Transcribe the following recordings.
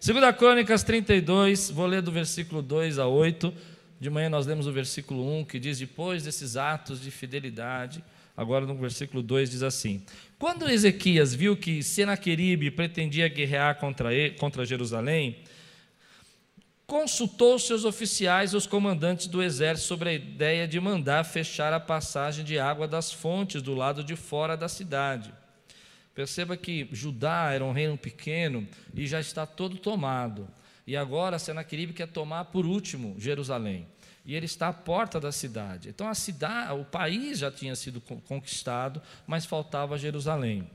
Segunda Crônicas 32, vou ler do versículo 2 a 8. De manhã nós lemos o versículo 1, que diz: Depois desses atos de fidelidade, agora no versículo 2 diz assim: Quando Ezequias viu que Senaqueribe pretendia guerrear contra, ele, contra Jerusalém, consultou seus oficiais e os comandantes do exército sobre a ideia de mandar fechar a passagem de água das fontes do lado de fora da cidade. Perceba que Judá era um reino pequeno e já está todo tomado. E agora Senaqueribe quer tomar por último Jerusalém. E ele está à porta da cidade. Então a cidade, o país já tinha sido conquistado, mas faltava Jerusalém.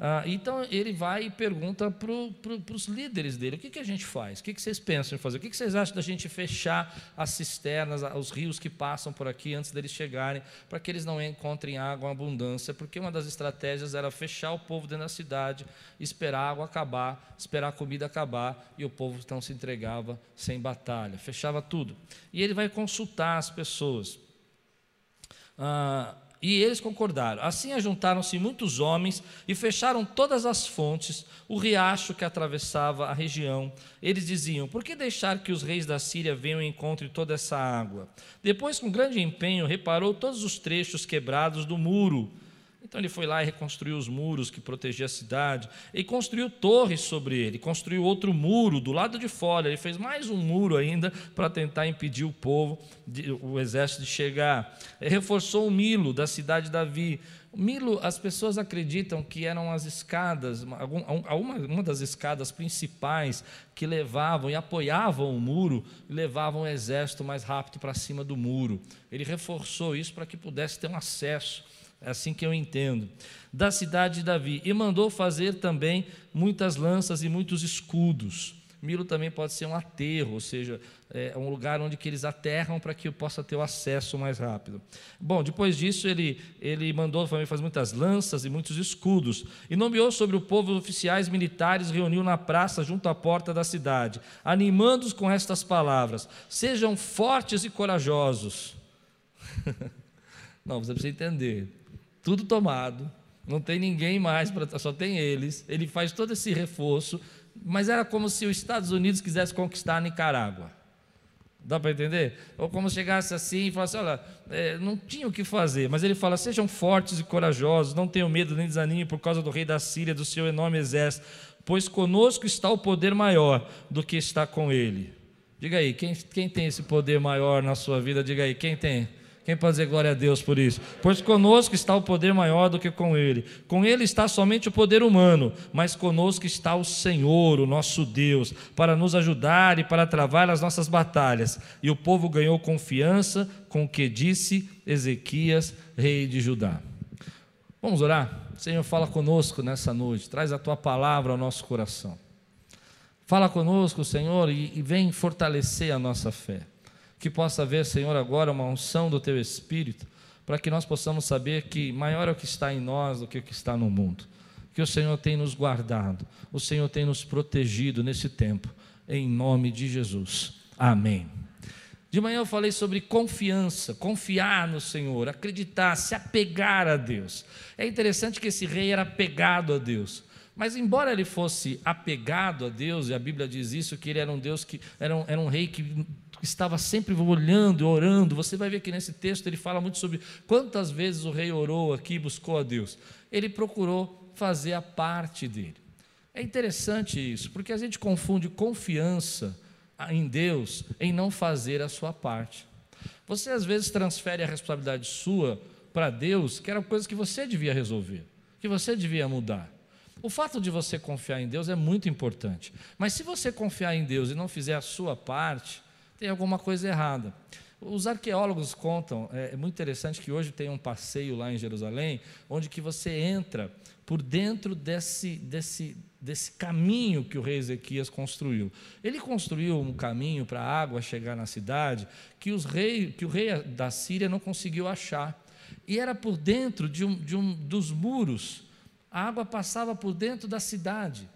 Ah, então ele vai e pergunta para pro, os líderes dele: o que, que a gente faz? O que, que vocês pensam em fazer? O que, que vocês acham da gente fechar as cisternas, os rios que passam por aqui antes deles chegarem, para que eles não encontrem água em abundância? Porque uma das estratégias era fechar o povo dentro da cidade, esperar a água acabar, esperar a comida acabar, e o povo então se entregava sem batalha, fechava tudo. E ele vai consultar as pessoas. Ah, e eles concordaram. Assim ajuntaram-se muitos homens e fecharam todas as fontes, o riacho que atravessava a região. Eles diziam: Por que deixar que os reis da Síria venham e encontrem toda essa água? Depois, com grande empenho, reparou todos os trechos quebrados do muro então ele foi lá e reconstruiu os muros que protegiam a cidade, e construiu torres sobre ele, construiu outro muro do lado de fora, ele fez mais um muro ainda para tentar impedir o povo, o exército de chegar. Ele reforçou o Milo da cidade de Davi. O Milo, as pessoas acreditam que eram as escadas, uma, das escadas principais que levavam e apoiavam o muro levavam o exército mais rápido para cima do muro. Ele reforçou isso para que pudesse ter um acesso assim que eu entendo. Da cidade de Davi. E mandou fazer também muitas lanças e muitos escudos. Milo também pode ser um aterro, ou seja, é um lugar onde que eles aterram para que eu possa ter o acesso mais rápido. Bom, depois disso ele, ele mandou também fazer muitas lanças e muitos escudos e nomeou sobre o povo oficiais militares, reuniu na praça junto à porta da cidade, animando-os com estas palavras: Sejam fortes e corajosos. Não, você precisa entender tudo tomado, não tem ninguém mais, pra, só tem eles. Ele faz todo esse reforço, mas era como se os Estados Unidos quisesse conquistar a Nicarágua. Dá para entender? Ou como chegasse assim e falasse: olha, é, não tinha o que fazer, mas ele fala: sejam fortes e corajosos, não tenham medo nem desanime por causa do rei da Síria, do seu enorme exército, pois conosco está o poder maior do que está com ele. Diga aí, quem, quem tem esse poder maior na sua vida? Diga aí, quem tem? Quem pode dizer glória a Deus por isso? Pois conosco está o poder maior do que com ele. Com ele está somente o poder humano, mas conosco está o Senhor, o nosso Deus, para nos ajudar e para travar as nossas batalhas. E o povo ganhou confiança com o que disse Ezequias, rei de Judá. Vamos orar? Senhor, fala conosco nessa noite, traz a tua palavra ao nosso coração. Fala conosco, Senhor, e, e vem fortalecer a nossa fé que possa haver, Senhor, agora uma unção do Teu Espírito, para que nós possamos saber que maior é o que está em nós do que o que está no mundo. Que o Senhor tem nos guardado, o Senhor tem nos protegido nesse tempo, em nome de Jesus. Amém. De manhã eu falei sobre confiança, confiar no Senhor, acreditar, se apegar a Deus. É interessante que esse rei era apegado a Deus. Mas embora ele fosse apegado a Deus, e a Bíblia diz isso, que ele era um Deus que era um, era um rei que estava sempre olhando, orando. Você vai ver que nesse texto ele fala muito sobre quantas vezes o rei orou aqui e buscou a Deus. Ele procurou fazer a parte dele. É interessante isso, porque a gente confunde confiança em Deus em não fazer a sua parte. Você às vezes transfere a responsabilidade sua para Deus, que era coisa que você devia resolver, que você devia mudar. O fato de você confiar em Deus é muito importante, mas se você confiar em Deus e não fizer a sua parte, tem alguma coisa errada. Os arqueólogos contam, é, é, muito interessante que hoje tem um passeio lá em Jerusalém, onde que você entra por dentro desse, desse, desse caminho que o rei Ezequias construiu. Ele construiu um caminho para a água chegar na cidade que, os rei, que o rei da Síria não conseguiu achar. E era por dentro de um, de um dos muros. A água passava por dentro da cidade.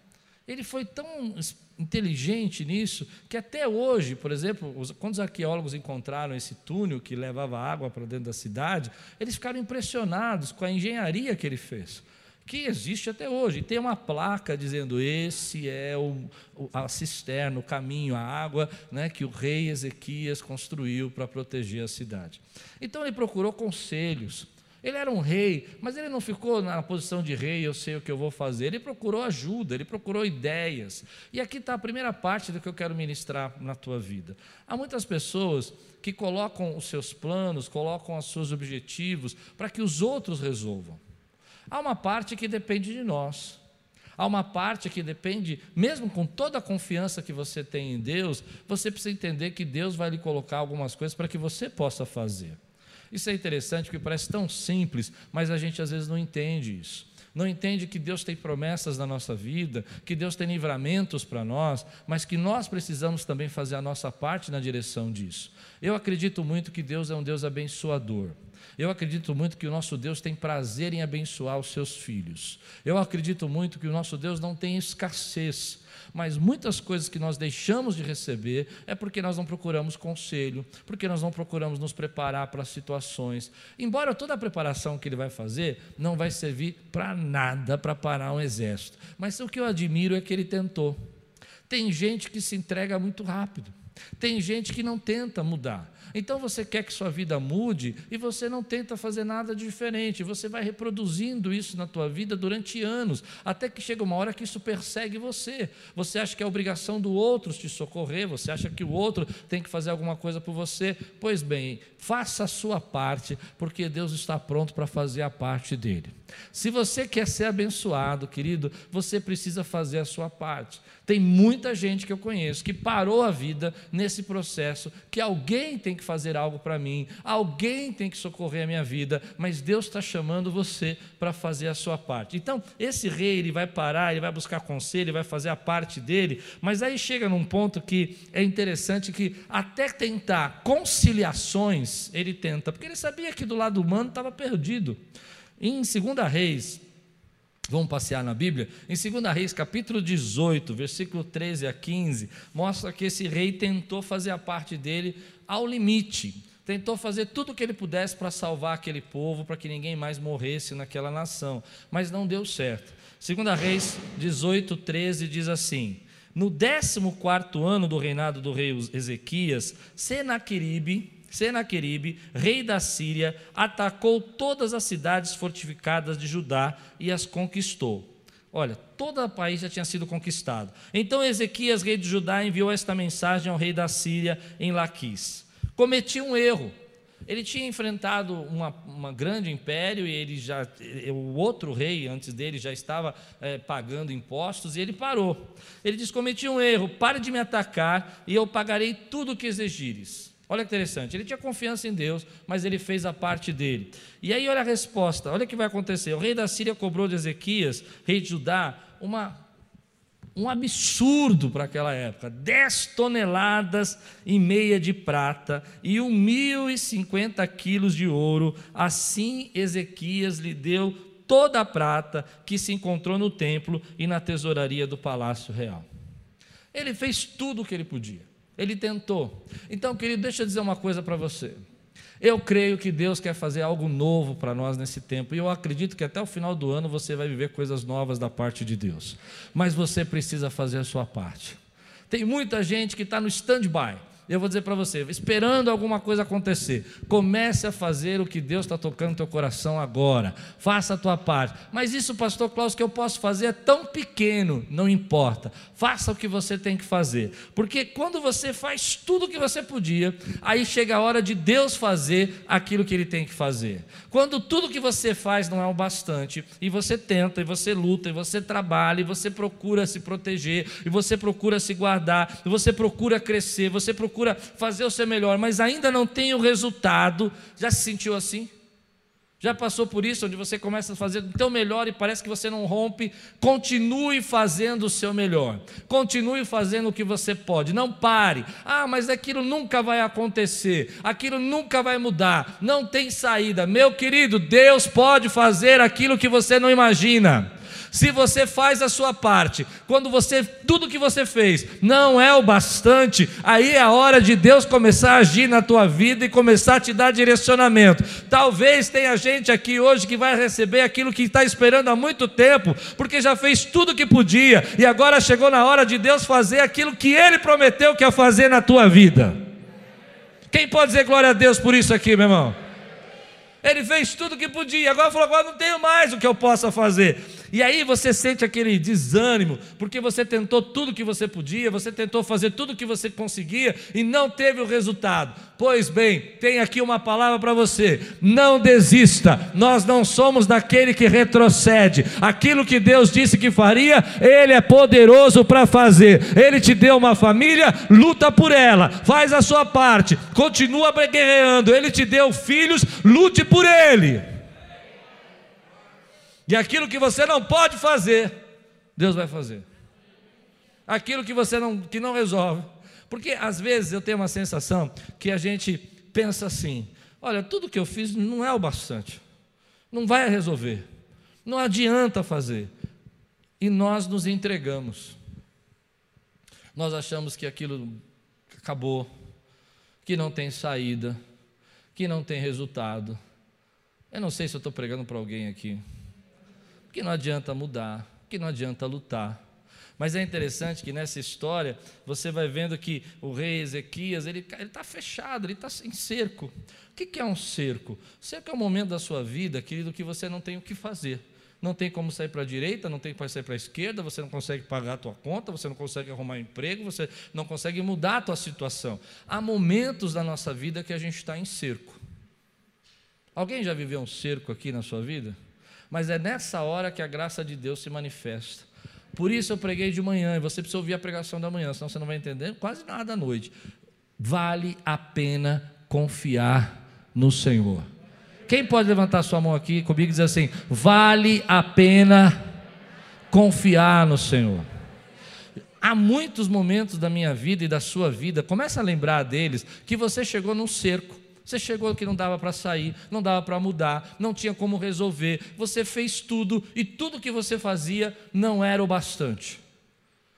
Ele foi tão inteligente nisso que até hoje, por exemplo, quando os arqueólogos encontraram esse túnel que levava água para dentro da cidade, eles ficaram impressionados com a engenharia que ele fez. que existe até hoje. Tem uma placa dizendo: esse é o, a cisterna, o caminho, a água né, que o rei Ezequias construiu para proteger a cidade. Então ele procurou conselhos. Ele era um rei, mas ele não ficou na posição de rei, eu sei o que eu vou fazer. Ele procurou ajuda, ele procurou ideias. E aqui está a primeira parte do que eu quero ministrar na tua vida. Há muitas pessoas que colocam os seus planos, colocam os seus objetivos para que os outros resolvam. Há uma parte que depende de nós. Há uma parte que depende, mesmo com toda a confiança que você tem em Deus, você precisa entender que Deus vai lhe colocar algumas coisas para que você possa fazer. Isso é interessante porque parece tão simples, mas a gente às vezes não entende isso não entende que Deus tem promessas na nossa vida, que Deus tem livramentos para nós, mas que nós precisamos também fazer a nossa parte na direção disso. Eu acredito muito que Deus é um Deus abençoador. Eu acredito muito que o nosso Deus tem prazer em abençoar os seus filhos. Eu acredito muito que o nosso Deus não tem escassez, mas muitas coisas que nós deixamos de receber é porque nós não procuramos conselho, porque nós não procuramos nos preparar para situações. Embora toda a preparação que ele vai fazer não vai servir para nada para parar um exército, mas o que eu admiro é que ele tentou. Tem gente que se entrega muito rápido. Tem gente que não tenta mudar. Então você quer que sua vida mude e você não tenta fazer nada diferente. Você vai reproduzindo isso na tua vida durante anos, até que chega uma hora que isso persegue você. Você acha que é obrigação do outro te socorrer, você acha que o outro tem que fazer alguma coisa por você. Pois bem, faça a sua parte, porque Deus está pronto para fazer a parte dele. Se você quer ser abençoado, querido, você precisa fazer a sua parte. Tem muita gente que eu conheço que parou a vida nesse processo, que alguém tem que fazer algo para mim, alguém tem que socorrer a minha vida, mas Deus está chamando você para fazer a sua parte. Então, esse rei, ele vai parar, ele vai buscar conselho, ele vai fazer a parte dele, mas aí chega num ponto que é interessante que até tentar conciliações, ele tenta, porque ele sabia que do lado humano estava perdido. Em 2 Reis, vamos passear na Bíblia, em 2 Reis, capítulo 18, versículo 13 a 15, mostra que esse rei tentou fazer a parte dele ao limite. Tentou fazer tudo o que ele pudesse para salvar aquele povo, para que ninguém mais morresse naquela nação, mas não deu certo. 2 Reis 18, 13 diz assim: No 14 ano do reinado do rei Ezequias, Senaqueribe, Senaqueribe, rei da Síria, atacou todas as cidades fortificadas de Judá e as conquistou. Olha, todo o país já tinha sido conquistado. Então Ezequias, rei de Judá, enviou esta mensagem ao rei da Síria em Laquis. Cometi um erro. Ele tinha enfrentado um grande império e ele já, o outro rei antes dele já estava é, pagando impostos e ele parou. Ele disse: cometi um erro, pare de me atacar e eu pagarei tudo o que exigires. Olha que interessante, ele tinha confiança em Deus, mas ele fez a parte dele. E aí, olha a resposta, olha o que vai acontecer. O rei da Síria cobrou de Ezequias, rei de Judá, uma, um absurdo para aquela época: 10 toneladas e meia de prata e 1.050 quilos de ouro. Assim, Ezequias lhe deu toda a prata que se encontrou no templo e na tesouraria do palácio real. Ele fez tudo o que ele podia. Ele tentou. Então, querido, deixa eu dizer uma coisa para você. Eu creio que Deus quer fazer algo novo para nós nesse tempo, e eu acredito que até o final do ano você vai viver coisas novas da parte de Deus. Mas você precisa fazer a sua parte. Tem muita gente que está no stand-by eu vou dizer para você, esperando alguma coisa acontecer, comece a fazer o que Deus está tocando no teu coração agora, faça a tua parte. Mas isso, pastor Klaus, que eu posso fazer é tão pequeno, não importa, faça o que você tem que fazer, porque quando você faz tudo o que você podia, aí chega a hora de Deus fazer aquilo que Ele tem que fazer. Quando tudo que você faz não é o bastante, e você tenta, e você luta, e você trabalha, e você procura se proteger, e você procura se guardar, e você procura crescer, você procura fazer o seu melhor, mas ainda não tem o resultado, já se sentiu assim? Já passou por isso, onde você começa a fazer o teu melhor e parece que você não rompe? Continue fazendo o seu melhor. Continue fazendo o que você pode. Não pare. Ah, mas aquilo nunca vai acontecer. Aquilo nunca vai mudar. Não tem saída. Meu querido, Deus pode fazer aquilo que você não imagina. Se você faz a sua parte, quando você tudo que você fez não é o bastante, aí é a hora de Deus começar a agir na tua vida e começar a te dar direcionamento. Talvez tenha gente aqui hoje que vai receber aquilo que está esperando há muito tempo, porque já fez tudo que podia e agora chegou na hora de Deus fazer aquilo que Ele prometeu que ia fazer na tua vida. Quem pode dizer glória a Deus por isso aqui, meu irmão? Ele fez tudo o que podia, agora falou: agora não tenho mais o que eu possa fazer. E aí você sente aquele desânimo, porque você tentou tudo que você podia, você tentou fazer tudo que você conseguia e não teve o resultado. Pois bem, tem aqui uma palavra para você: não desista, nós não somos daquele que retrocede. Aquilo que Deus disse que faria, Ele é poderoso para fazer. Ele te deu uma família, luta por ela, faz a sua parte, continua guerreando. Ele te deu filhos, lute por ele. E aquilo que você não pode fazer, Deus vai fazer. Aquilo que você não, que não resolve. Porque às vezes eu tenho uma sensação que a gente pensa assim: olha, tudo que eu fiz não é o bastante, não vai resolver, não adianta fazer. E nós nos entregamos. Nós achamos que aquilo acabou, que não tem saída, que não tem resultado. Eu não sei se eu estou pregando para alguém aqui que não adianta mudar, que não adianta lutar. Mas é interessante que nessa história você vai vendo que o rei Ezequias ele está fechado, ele está em cerco. O que, que é um cerco? Cerco é um momento da sua vida, querido, que você não tem o que fazer. Não tem como sair para a direita, não tem como sair para a esquerda, você não consegue pagar a tua conta, você não consegue arrumar um emprego, você não consegue mudar a tua situação. Há momentos da nossa vida que a gente está em cerco. Alguém já viveu um cerco aqui na sua vida? Mas é nessa hora que a graça de Deus se manifesta. Por isso eu preguei de manhã, e você precisa ouvir a pregação da manhã, senão você não vai entender quase nada à noite. Vale a pena confiar no Senhor. Quem pode levantar sua mão aqui comigo e dizer assim: vale a pena confiar no Senhor. Há muitos momentos da minha vida e da sua vida, começa a lembrar deles, que você chegou num cerco. Você chegou que não dava para sair, não dava para mudar, não tinha como resolver. Você fez tudo e tudo que você fazia não era o bastante.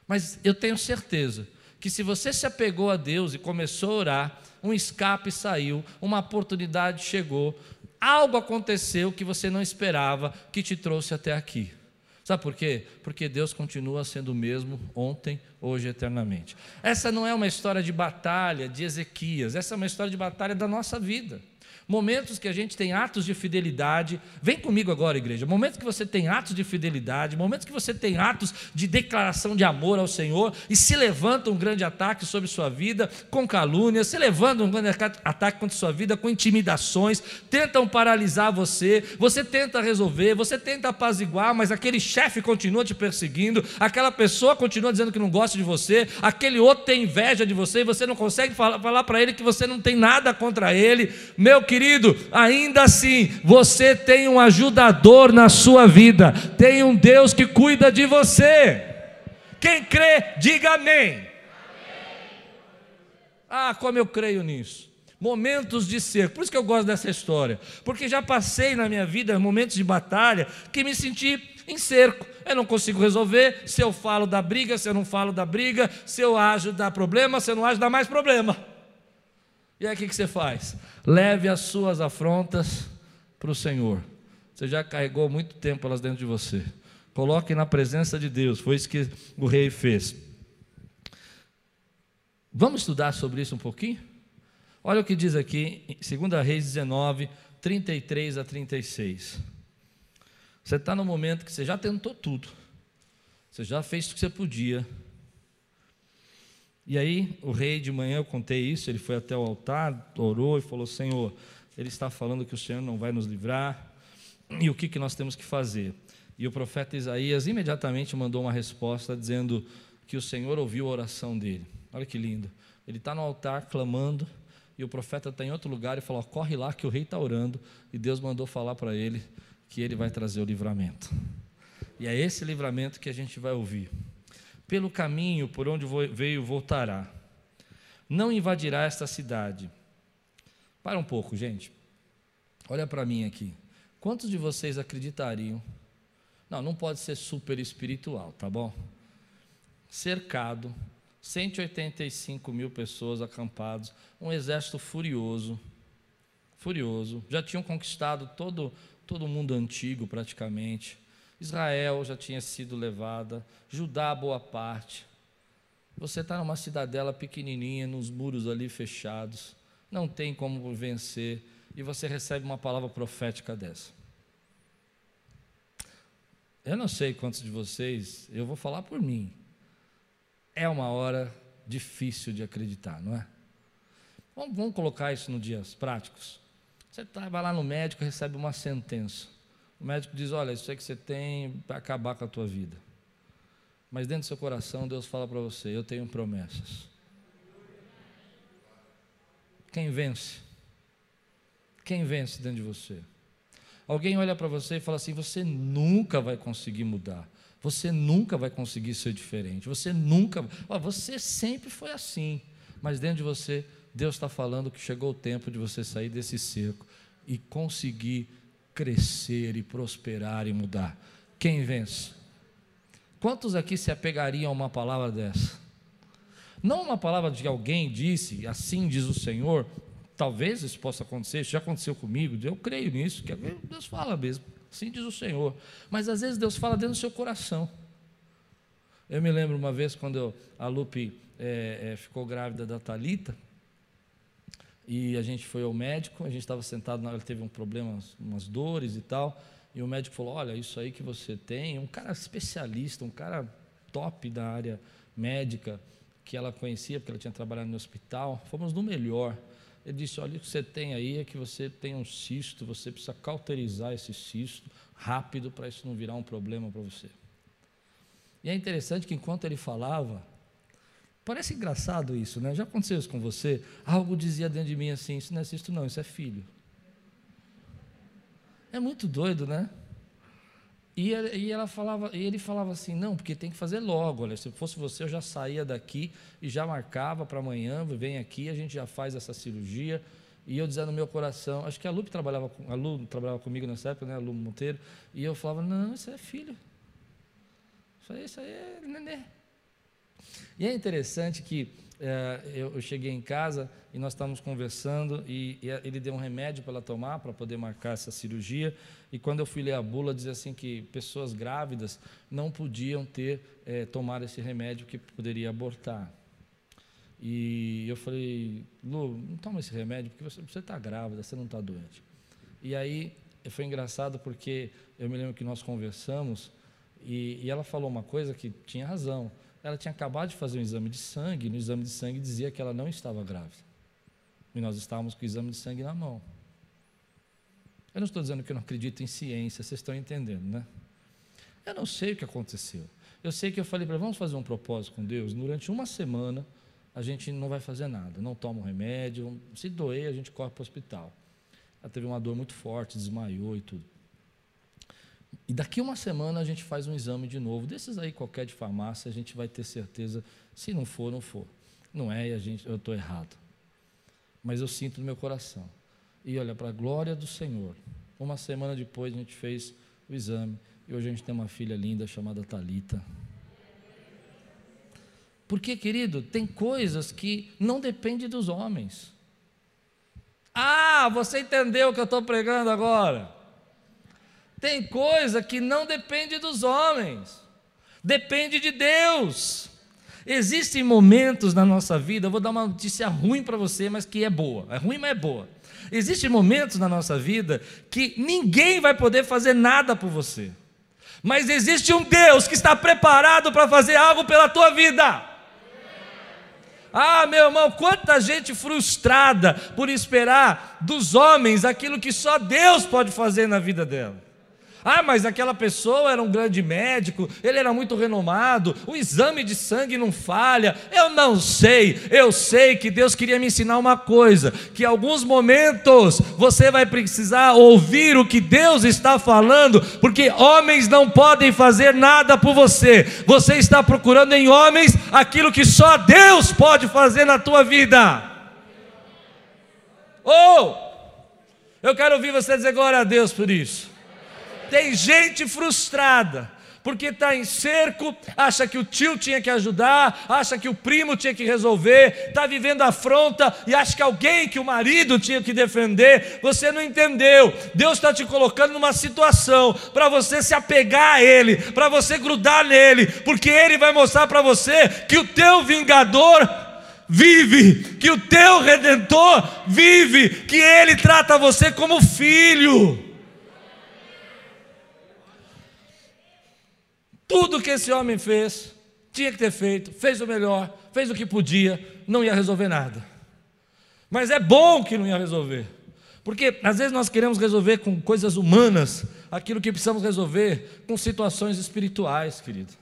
Mas eu tenho certeza que se você se apegou a Deus e começou a orar, um escape saiu, uma oportunidade chegou, algo aconteceu que você não esperava, que te trouxe até aqui. Sabe por quê? Porque Deus continua sendo o mesmo ontem, hoje e eternamente. Essa não é uma história de batalha de Ezequias, essa é uma história de batalha da nossa vida. Momentos que a gente tem atos de fidelidade. Vem comigo agora, igreja. Momentos que você tem atos de fidelidade, momentos que você tem atos de declaração de amor ao Senhor e se levanta um grande ataque sobre sua vida com calúnias, se levanta um grande ataque contra sua vida com intimidações, tentam paralisar você, você tenta resolver, você tenta apaziguar, mas aquele chefe continua te perseguindo, aquela pessoa continua dizendo que não gosta de você, aquele outro tem inveja de você e você não consegue falar para ele que você não tem nada contra ele. Meu querido, querido, ainda assim, você tem um ajudador na sua vida, tem um Deus que cuida de você. Quem crê, diga amém. amém. Ah, como eu creio nisso. Momentos de ser, por isso que eu gosto dessa história, porque já passei na minha vida momentos de batalha que me senti em cerco. Eu não consigo resolver. Se eu falo da briga, se eu não falo da briga, se eu ajo dá problema, se eu não ajo dá mais problema. E aí o que, você faz? Leve as suas afrontas para o Senhor. Você já carregou muito tempo elas dentro de você. Coloque na presença de Deus. Foi isso que o rei fez. Vamos estudar sobre isso um pouquinho? Olha o que diz aqui, em 2 Reis 19, 33 a 36. Você está no momento que você já tentou tudo. Você já fez o que você podia e aí, o rei de manhã, eu contei isso, ele foi até o altar, orou e falou: Senhor, ele está falando que o Senhor não vai nos livrar, e o que, que nós temos que fazer? E o profeta Isaías imediatamente mandou uma resposta dizendo que o Senhor ouviu a oração dele. Olha que lindo. Ele está no altar clamando, e o profeta está em outro lugar e falou: corre lá que o rei está orando, e Deus mandou falar para ele que ele vai trazer o livramento. E é esse livramento que a gente vai ouvir pelo caminho por onde veio voltará. Não invadirá esta cidade. Para um pouco, gente. Olha para mim aqui. Quantos de vocês acreditariam? Não, não pode ser super espiritual, tá bom? Cercado, 185 mil pessoas acampados, um exército furioso, furioso. Já tinham conquistado todo, todo o mundo antigo praticamente. Israel já tinha sido levada, Judá boa parte. Você está numa cidadela pequenininha, nos muros ali fechados, não tem como vencer, e você recebe uma palavra profética dessa. Eu não sei quantos de vocês, eu vou falar por mim. É uma hora difícil de acreditar, não é? Vamos, colocar isso nos dias práticos. Você tá, vai lá no médico e recebe uma sentença. O médico diz: Olha, isso aí que você tem vai acabar com a tua vida. Mas dentro do seu coração, Deus fala para você: Eu tenho promessas. Quem vence? Quem vence dentro de você? Alguém olha para você e fala assim: Você nunca vai conseguir mudar. Você nunca vai conseguir ser diferente. Você nunca. Ó, você sempre foi assim. Mas dentro de você, Deus está falando que chegou o tempo de você sair desse cerco e conseguir crescer e prosperar e mudar. Quem vence? Quantos aqui se apegariam a uma palavra dessa? Não uma palavra de alguém disse, assim diz o Senhor, talvez isso possa acontecer, isso já aconteceu comigo, eu creio nisso, que Deus fala mesmo, assim diz o Senhor. Mas às vezes Deus fala dentro do seu coração. Eu me lembro uma vez quando eu, a Lupe é, é, ficou grávida da Talita, e a gente foi ao médico, a gente estava sentado, ela teve um problema, umas dores e tal, e o médico falou: Olha, isso aí que você tem, um cara especialista, um cara top da área médica, que ela conhecia, porque ela tinha trabalhado no hospital, fomos no melhor. Ele disse: Olha, o que você tem aí é que você tem um cisto, você precisa cauterizar esse cisto rápido para isso não virar um problema para você. E é interessante que enquanto ele falava, Parece engraçado isso, né? Já aconteceu isso com você? Algo dizia dentro de mim assim: Isso não é cisto, não, isso é filho. É muito doido, né? E, e, ela falava, e ele falava assim: Não, porque tem que fazer logo. Olha, se fosse você, eu já saía daqui e já marcava para amanhã. Vem aqui, a gente já faz essa cirurgia. E eu dizia no meu coração, acho que a Lu trabalhava, a Lu trabalhava comigo nessa época, né, a Lu Monteiro, e eu falava, não, isso é filho. Isso aí, isso aí é nenê. E é interessante que é, eu, eu, cheguei em casa e nós estávamos conversando e, e ele deu um remédio para ela tomar para poder marcar essa cirurgia. E quando eu fui ler a bula, dizia assim que pessoas grávidas não podiam ter é, tomar esse remédio que poderia abortar. E eu falei, Lu, não toma esse remédio porque você está grávida, você não está doente. E aí foi engraçado porque eu me lembro que nós conversamos e, e ela falou uma coisa que tinha razão. Ela tinha acabado de fazer um exame de sangue, e no exame de sangue dizia que ela não estava grávida. E nós estávamos com o exame de sangue na mão. Eu não estou dizendo que eu não acredito em ciência, vocês estão entendendo, né? Eu não sei o que aconteceu. Eu sei que eu falei para vamos fazer um propósito com Deus. Durante uma semana a gente não vai fazer nada, não toma um remédio. Se doer, a gente corre para o hospital. Ela teve uma dor muito forte, desmaiou e tudo. E daqui uma semana a gente faz um exame de novo. Desses aí, qualquer de farmácia, a gente vai ter certeza. Se não for, não for. Não é, e a gente, eu estou errado. Mas eu sinto no meu coração. E olha, para a glória do Senhor. Uma semana depois a gente fez o exame. E hoje a gente tem uma filha linda chamada Talita. Porque, querido, tem coisas que não dependem dos homens. Ah, você entendeu o que eu estou pregando agora? Tem coisa que não depende dos homens, depende de Deus. Existem momentos na nossa vida, eu vou dar uma notícia ruim para você, mas que é boa. É ruim, mas é boa. Existem momentos na nossa vida que ninguém vai poder fazer nada por você. Mas existe um Deus que está preparado para fazer algo pela tua vida. Ah, meu irmão, quanta gente frustrada por esperar dos homens aquilo que só Deus pode fazer na vida dela. Ah, mas aquela pessoa era um grande médico, ele era muito renomado, o exame de sangue não falha. Eu não sei, eu sei que Deus queria me ensinar uma coisa: que em alguns momentos você vai precisar ouvir o que Deus está falando, porque homens não podem fazer nada por você. Você está procurando em homens aquilo que só Deus pode fazer na tua vida. Ou, oh, eu quero ouvir você dizer glória a Deus por isso. Tem gente frustrada porque está em cerco, acha que o tio tinha que ajudar, acha que o primo tinha que resolver, está vivendo afronta e acha que alguém, que o marido tinha que defender. Você não entendeu. Deus está te colocando numa situação para você se apegar a Ele, para você grudar nele, porque Ele vai mostrar para você que o teu vingador vive, que o teu redentor vive, que Ele trata você como filho. Tudo que esse homem fez, tinha que ter feito, fez o melhor, fez o que podia, não ia resolver nada. Mas é bom que não ia resolver. Porque às vezes nós queremos resolver com coisas humanas aquilo que precisamos resolver com situações espirituais, querido.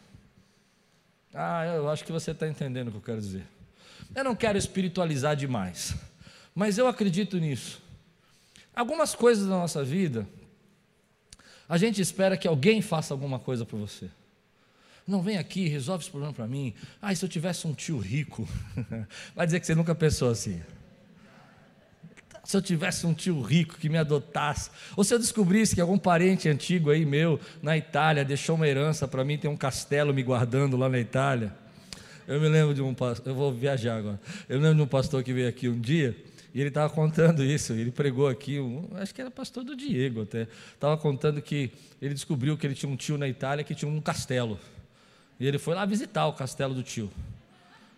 Ah, eu acho que você está entendendo o que eu quero dizer. Eu não quero espiritualizar demais, mas eu acredito nisso. Algumas coisas da nossa vida, a gente espera que alguém faça alguma coisa por você. Não vem aqui, resolve esse problema para mim. Ah, se eu tivesse um tio rico. Vai dizer que você nunca pensou assim. Se eu tivesse um tio rico que me adotasse, ou se eu descobrisse que algum parente antigo aí meu na Itália deixou uma herança para mim, tem um castelo me guardando lá na Itália. Eu me lembro de um pastor, eu vou viajar agora. Eu me lembro de um pastor que veio aqui um dia e ele estava contando isso. Ele pregou aqui, um, acho que era pastor do Diego até. Estava contando que ele descobriu que ele tinha um tio na Itália que tinha um castelo. E ele foi lá visitar o castelo do tio.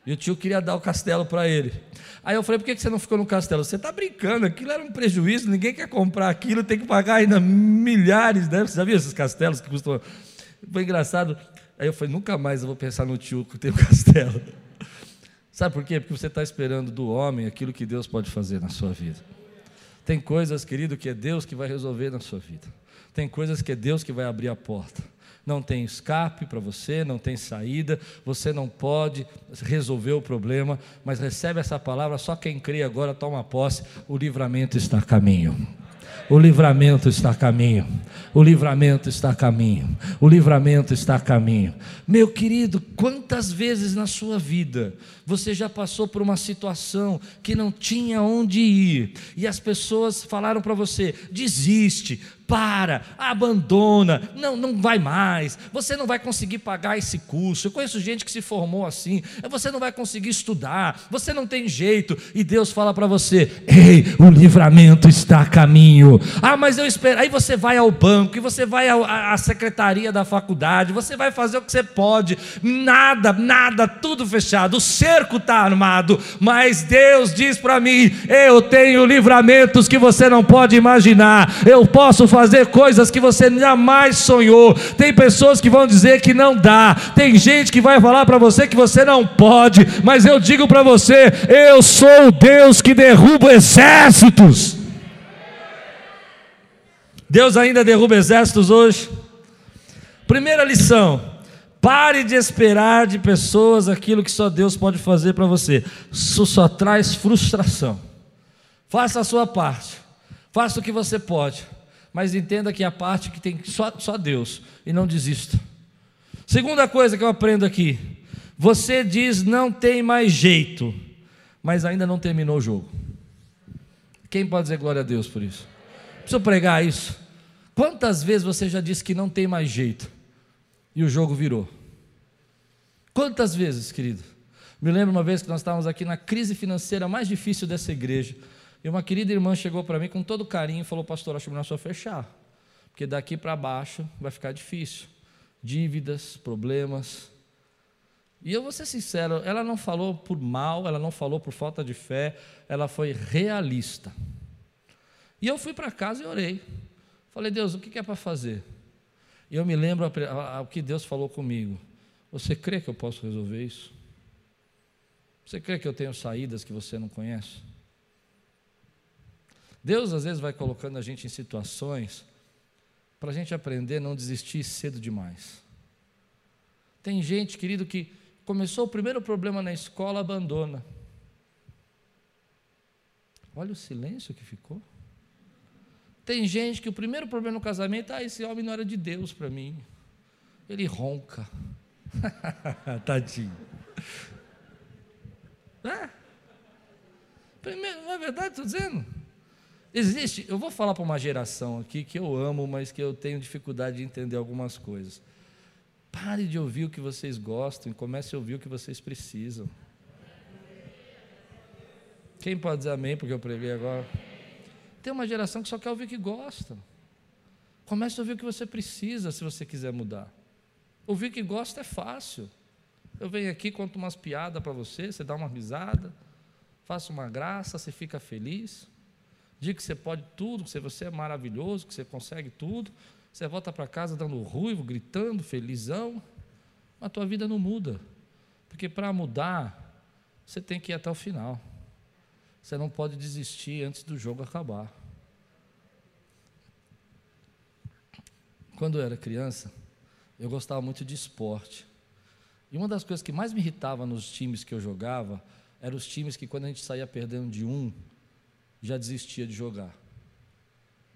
E o tio queria dar o castelo para ele. Aí eu falei: por que você não ficou no castelo? Você está brincando, aquilo era um prejuízo, ninguém quer comprar aquilo, tem que pagar ainda milhares, né? Você já viu esses castelos que custam. Foi engraçado. Aí eu falei: nunca mais eu vou pensar no tio que tem o castelo. Sabe por quê? Porque você está esperando do homem aquilo que Deus pode fazer na sua vida. Tem coisas, querido, que é Deus que vai resolver na sua vida. Tem coisas que é Deus que vai abrir a porta não tem escape para você, não tem saída, você não pode resolver o problema, mas recebe essa palavra, só quem crê agora toma posse, o livramento está a caminho. O livramento está a caminho. O livramento está a caminho. O livramento está a caminho. Meu querido, quantas vezes na sua vida você já passou por uma situação que não tinha onde ir e as pessoas falaram para você: desiste, para, abandona, não, não vai mais, você não vai conseguir pagar esse curso. Eu conheço gente que se formou assim, você não vai conseguir estudar, você não tem jeito, e Deus fala para você: ei, o livramento está a caminho. Ah, mas eu espero. Aí você vai ao banco, e você vai à secretaria da faculdade, você vai fazer o que você pode, nada, nada, tudo fechado, o cerco está armado, mas Deus diz para mim: eu tenho livramentos que você não pode imaginar, eu posso fazer coisas que você jamais sonhou. Tem pessoas que vão dizer que não dá, tem gente que vai falar para você que você não pode, mas eu digo para você: eu sou o Deus que derruba exércitos. Deus ainda derruba exércitos hoje. Primeira lição: Pare de esperar de pessoas aquilo que só Deus pode fazer para você. Isso só traz frustração. Faça a sua parte. Faça o que você pode mas entenda que a parte que tem só, só Deus e não desista. Segunda coisa que eu aprendo aqui: você diz não tem mais jeito, mas ainda não terminou o jogo. Quem pode dizer glória a Deus por isso? Preciso pregar isso. Quantas vezes você já disse que não tem mais jeito e o jogo virou? Quantas vezes, querido? Me lembro uma vez que nós estávamos aqui na crise financeira mais difícil dessa igreja. E uma querida irmã chegou para mim com todo carinho e falou: Pastor, acho melhor só fechar, porque daqui para baixo vai ficar difícil. Dívidas, problemas. E eu vou ser sincero, ela não falou por mal, ela não falou por falta de fé, ela foi realista. E eu fui para casa e orei. Falei, Deus, o que é para fazer? E eu me lembro o que Deus falou comigo. Você crê que eu posso resolver isso? Você crê que eu tenho saídas que você não conhece? Deus às vezes vai colocando a gente em situações para a gente aprender a não desistir cedo demais. Tem gente, querido, que começou o primeiro problema na escola, abandona. Olha o silêncio que ficou. Tem gente que o primeiro problema no casamento, ah, esse homem não era de Deus para mim. Ele ronca. Tadinho. É. Primeiro, não é verdade, estou dizendo? Existe, eu vou falar para uma geração aqui que eu amo, mas que eu tenho dificuldade de entender algumas coisas. Pare de ouvir o que vocês gostam e comece a ouvir o que vocês precisam. Quem pode dizer amém porque eu preguei agora? Tem uma geração que só quer ouvir o que gosta. Comece a ouvir o que você precisa se você quiser mudar. Ouvir o que gosta é fácil. Eu venho aqui, conto umas piadas para você, você dá uma risada, faço uma graça, você fica feliz. Diga que você pode tudo, que você é maravilhoso, que você consegue tudo. Você volta para casa dando ruivo, gritando, felizão. Mas a tua vida não muda. Porque para mudar, você tem que ir até o final. Você não pode desistir antes do jogo acabar. Quando eu era criança, eu gostava muito de esporte. E uma das coisas que mais me irritava nos times que eu jogava eram os times que, quando a gente saía perdendo de um, já desistia de jogar.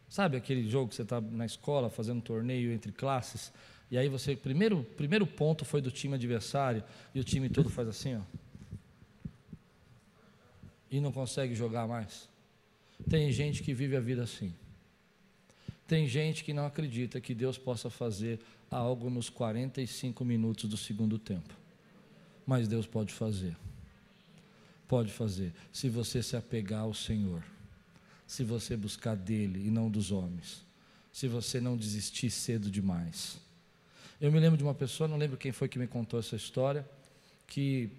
Sabe aquele jogo que você está na escola fazendo um torneio entre classes? E aí você, primeiro, primeiro ponto foi do time adversário, e o time todo faz assim, ó. E não consegue jogar mais. Tem gente que vive a vida assim. Tem gente que não acredita que Deus possa fazer algo nos 45 minutos do segundo tempo. Mas Deus pode fazer. Pode fazer. Se você se apegar ao Senhor. Se você buscar dele e não dos homens. Se você não desistir cedo demais. Eu me lembro de uma pessoa, não lembro quem foi que me contou essa história, que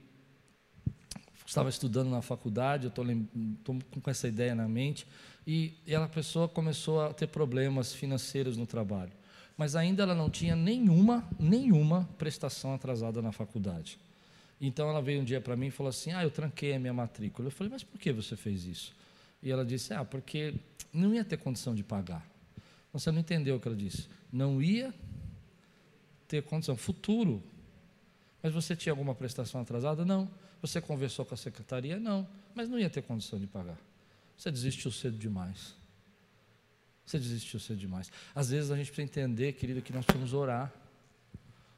estava estudando na faculdade, eu estou com essa ideia na mente, e, e a pessoa começou a ter problemas financeiros no trabalho. Mas ainda ela não tinha nenhuma, nenhuma prestação atrasada na faculdade. Então ela veio um dia para mim e falou assim: Ah, eu tranquei a minha matrícula. Eu falei: Mas por que você fez isso? E ela disse: Ah, porque não ia ter condição de pagar. Você não entendeu o que ela disse? Não ia ter condição. Futuro. Mas você tinha alguma prestação atrasada? Não. Você conversou com a secretaria? Não. Mas não ia ter condição de pagar. Você desistiu cedo demais. Você desistiu cedo demais. Às vezes a gente precisa entender, querido, que nós precisamos orar.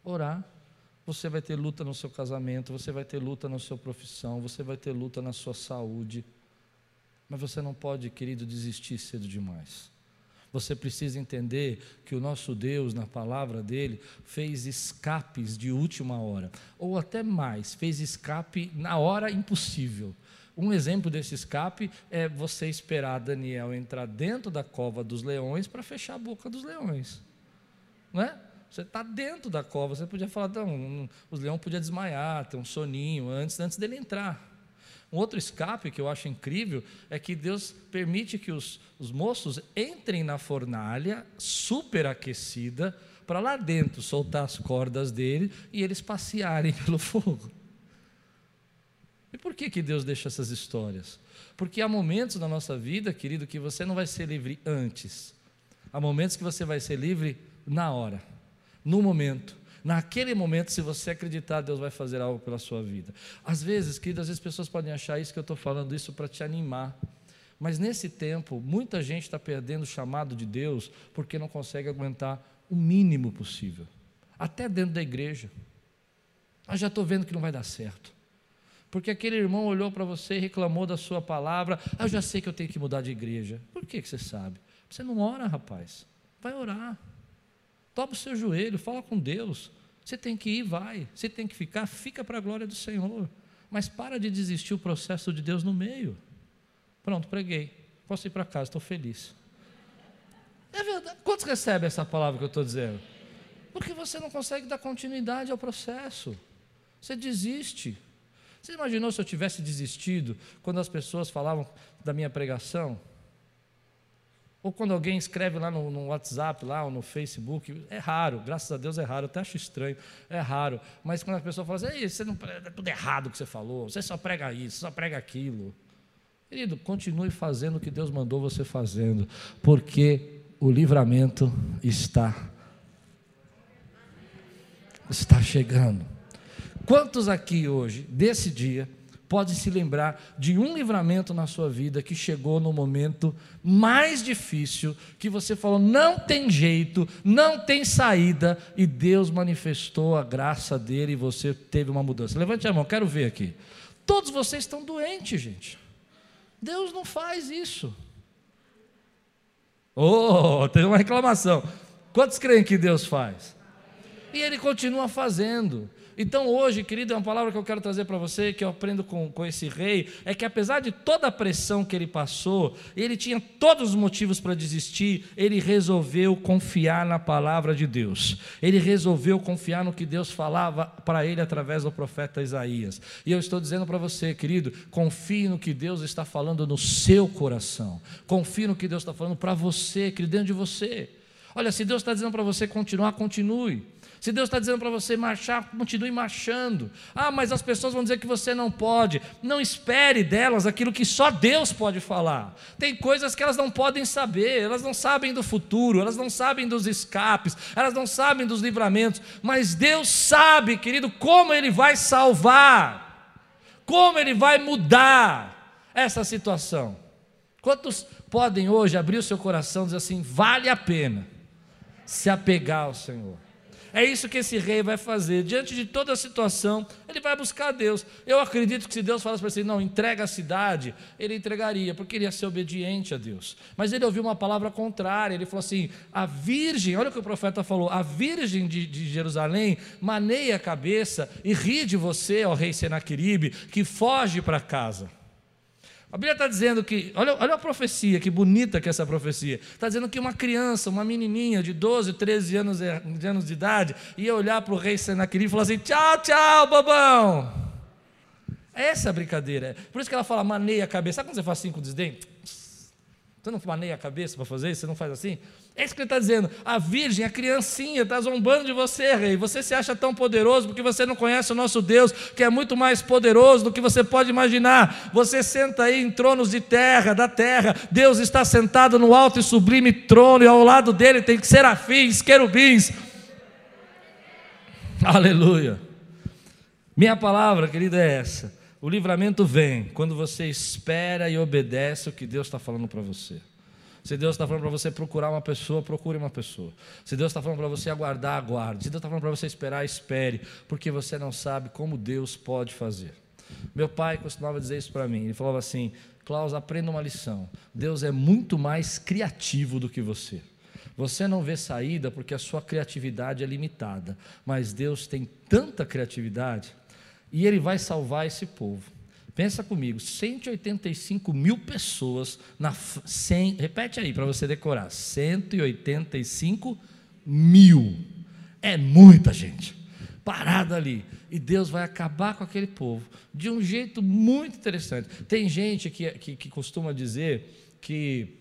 Orar. Você vai ter luta no seu casamento, você vai ter luta na sua profissão, você vai ter luta na sua saúde. Mas você não pode, querido, desistir cedo demais. Você precisa entender que o nosso Deus, na palavra dele, fez escapes de última hora, ou até mais, fez escape na hora impossível. Um exemplo desse escape é você esperar Daniel entrar dentro da cova dos leões para fechar a boca dos leões. Não é? Você está dentro da cova, você podia falar, não, os leões podiam desmaiar, ter um soninho antes, antes dele entrar. Um outro escape que eu acho incrível é que Deus permite que os, os moços entrem na fornalha superaquecida para lá dentro soltar as cordas dele e eles passearem pelo fogo. E por que, que Deus deixa essas histórias? Porque há momentos na nossa vida, querido, que você não vai ser livre antes. Há momentos que você vai ser livre na hora, no momento. Naquele momento, se você acreditar, Deus vai fazer algo pela sua vida. Às vezes, querido, às vezes pessoas podem achar isso que eu estou falando isso para te animar. Mas nesse tempo, muita gente está perdendo o chamado de Deus porque não consegue aguentar o mínimo possível, até dentro da igreja. Eu já estou vendo que não vai dar certo. Porque aquele irmão olhou para você e reclamou da sua palavra. Ah, eu já sei que eu tenho que mudar de igreja. Por que, que você sabe? Você não ora, rapaz. Vai orar. Dobra o seu joelho, fala com Deus. Você tem que ir, vai. Você tem que ficar, fica para a glória do Senhor. Mas para de desistir o processo de Deus no meio. Pronto, preguei. Posso ir para casa, estou feliz. É verdade. Quantos recebem essa palavra que eu estou dizendo? Porque você não consegue dar continuidade ao processo. Você desiste. Você imaginou se eu tivesse desistido quando as pessoas falavam da minha pregação? Ou quando alguém escreve lá no, no, WhatsApp, lá, ou no Facebook, é raro, graças a Deus é raro, eu até acho estranho, é raro. Mas quando a pessoa fala assim, você não, é tudo errado que você falou, você só prega isso, só prega aquilo. Querido, continue fazendo o que Deus mandou você fazendo, porque o livramento está está chegando. Quantos aqui hoje, desse dia, podem se lembrar de um livramento na sua vida que chegou no momento mais difícil, que você falou, não tem jeito, não tem saída, e Deus manifestou a graça dele e você teve uma mudança? Levante a mão, quero ver aqui. Todos vocês estão doentes, gente. Deus não faz isso. Oh, teve uma reclamação. Quantos creem que Deus faz? E ele continua fazendo. Então, hoje, querido, é uma palavra que eu quero trazer para você, que eu aprendo com, com esse rei, é que apesar de toda a pressão que ele passou, ele tinha todos os motivos para desistir, ele resolveu confiar na palavra de Deus. Ele resolveu confiar no que Deus falava para ele através do profeta Isaías. E eu estou dizendo para você, querido, confie no que Deus está falando no seu coração. Confie no que Deus está falando para você, querido, dentro de você. Olha, se Deus está dizendo para você continuar, continue. Se Deus está dizendo para você marchar, continue marchando. Ah, mas as pessoas vão dizer que você não pode. Não espere delas aquilo que só Deus pode falar. Tem coisas que elas não podem saber, elas não sabem do futuro, elas não sabem dos escapes, elas não sabem dos livramentos, mas Deus sabe, querido, como Ele vai salvar, como Ele vai mudar essa situação. Quantos podem hoje abrir o seu coração e dizer assim: vale a pena se apegar ao Senhor? É isso que esse rei vai fazer. Diante de toda a situação, ele vai buscar Deus. Eu acredito que se Deus falasse para ele, não, entrega a cidade, ele entregaria, porque ele ia ser obediente a Deus. Mas ele ouviu uma palavra contrária. Ele falou assim: a virgem, olha o que o profeta falou: a virgem de, de Jerusalém maneia a cabeça e ri de você, ó rei Senaqueribe, que foge para casa. A Bíblia está dizendo que, olha, olha a profecia, que bonita que é essa profecia. Está dizendo que uma criança, uma menininha de 12, 13 anos, de anos de idade, ia olhar para o rei Senaquerib e falar assim: tchau, tchau, bobão. Essa é a brincadeira. Por isso que ela fala, maneia a cabeça. Sabe quando você faz assim com desdém? Você não maneia a cabeça para fazer isso? Você não faz assim? É isso que ele está dizendo. A virgem, a criancinha, está zombando de você, rei. Você se acha tão poderoso porque você não conhece o nosso Deus, que é muito mais poderoso do que você pode imaginar. Você senta aí em tronos de terra, da terra. Deus está sentado no alto e sublime trono, e ao lado dele tem serafins, querubins. Aleluia. Minha palavra, querida, é essa. O livramento vem quando você espera e obedece o que Deus está falando para você. Se Deus está falando para você procurar uma pessoa, procure uma pessoa. Se Deus está falando para você aguardar, aguarde. Se Deus está falando para você esperar, espere, porque você não sabe como Deus pode fazer. Meu pai costumava dizer isso para mim. Ele falava assim: Klaus, aprenda uma lição. Deus é muito mais criativo do que você. Você não vê saída porque a sua criatividade é limitada, mas Deus tem tanta criatividade e Ele vai salvar esse povo. Pensa comigo, 185 mil pessoas na 100, repete aí para você decorar, 185 mil. É muita gente parada ali. E Deus vai acabar com aquele povo de um jeito muito interessante. Tem gente que, que, que costuma dizer que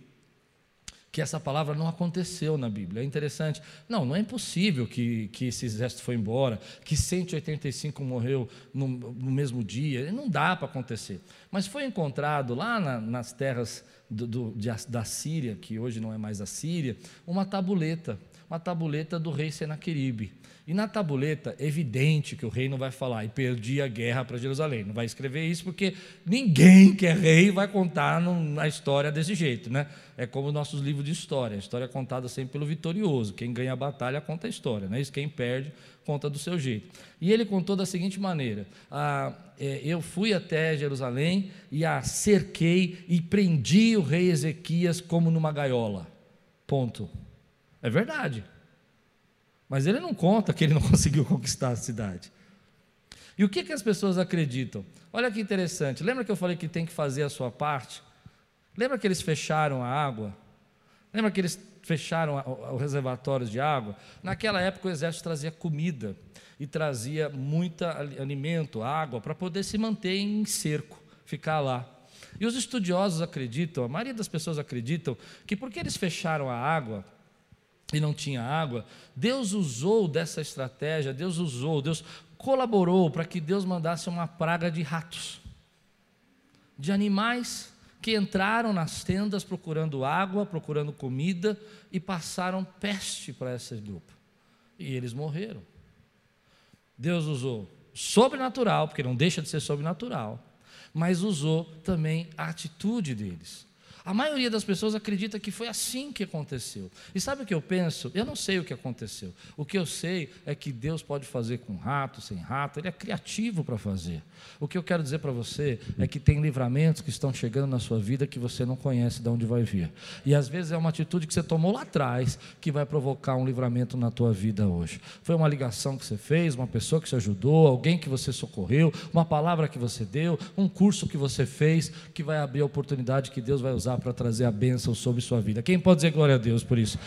que essa palavra não aconteceu na Bíblia. É interessante. Não, não é impossível que, que esse exército foi embora, que 185 morreu no, no mesmo dia. Não dá para acontecer. Mas foi encontrado lá na, nas terras do, do, de, da Síria, que hoje não é mais a Síria, uma tabuleta, uma tabuleta do rei Senaqueribe. E na tabuleta, evidente que o rei não vai falar, e perdi a guerra para Jerusalém. Não vai escrever isso, porque ninguém que é rei vai contar a história desse jeito, né? É como os nossos livros de história. A história é contada sempre pelo vitorioso. Quem ganha a batalha conta a história, né? Isso quem perde conta do seu jeito. E ele contou da seguinte maneira: ah, é, eu fui até Jerusalém e a cerquei e prendi o rei Ezequias como numa gaiola. Ponto. É verdade. Mas ele não conta que ele não conseguiu conquistar a cidade. E o que, que as pessoas acreditam? Olha que interessante. Lembra que eu falei que tem que fazer a sua parte? Lembra que eles fecharam a água? Lembra que eles fecharam os reservatórios de água? Naquela época o exército trazia comida e trazia muito alimento, água, para poder se manter em cerco, ficar lá. E os estudiosos acreditam, a maioria das pessoas acreditam, que porque eles fecharam a água, e não tinha água, Deus usou dessa estratégia, Deus usou, Deus colaborou para que Deus mandasse uma praga de ratos, de animais que entraram nas tendas procurando água, procurando comida e passaram peste para esse grupo. E eles morreram. Deus usou sobrenatural, porque não deixa de ser sobrenatural, mas usou também a atitude deles. A maioria das pessoas acredita que foi assim que aconteceu. E sabe o que eu penso? Eu não sei o que aconteceu. O que eu sei é que Deus pode fazer com rato, sem rato, Ele é criativo para fazer. O que eu quero dizer para você é que tem livramentos que estão chegando na sua vida que você não conhece de onde vai vir. E às vezes é uma atitude que você tomou lá atrás que vai provocar um livramento na tua vida hoje. Foi uma ligação que você fez, uma pessoa que te ajudou, alguém que você socorreu, uma palavra que você deu, um curso que você fez que vai abrir a oportunidade que Deus vai usar para trazer a bênção sobre sua vida. Quem pode dizer glória a Deus por isso?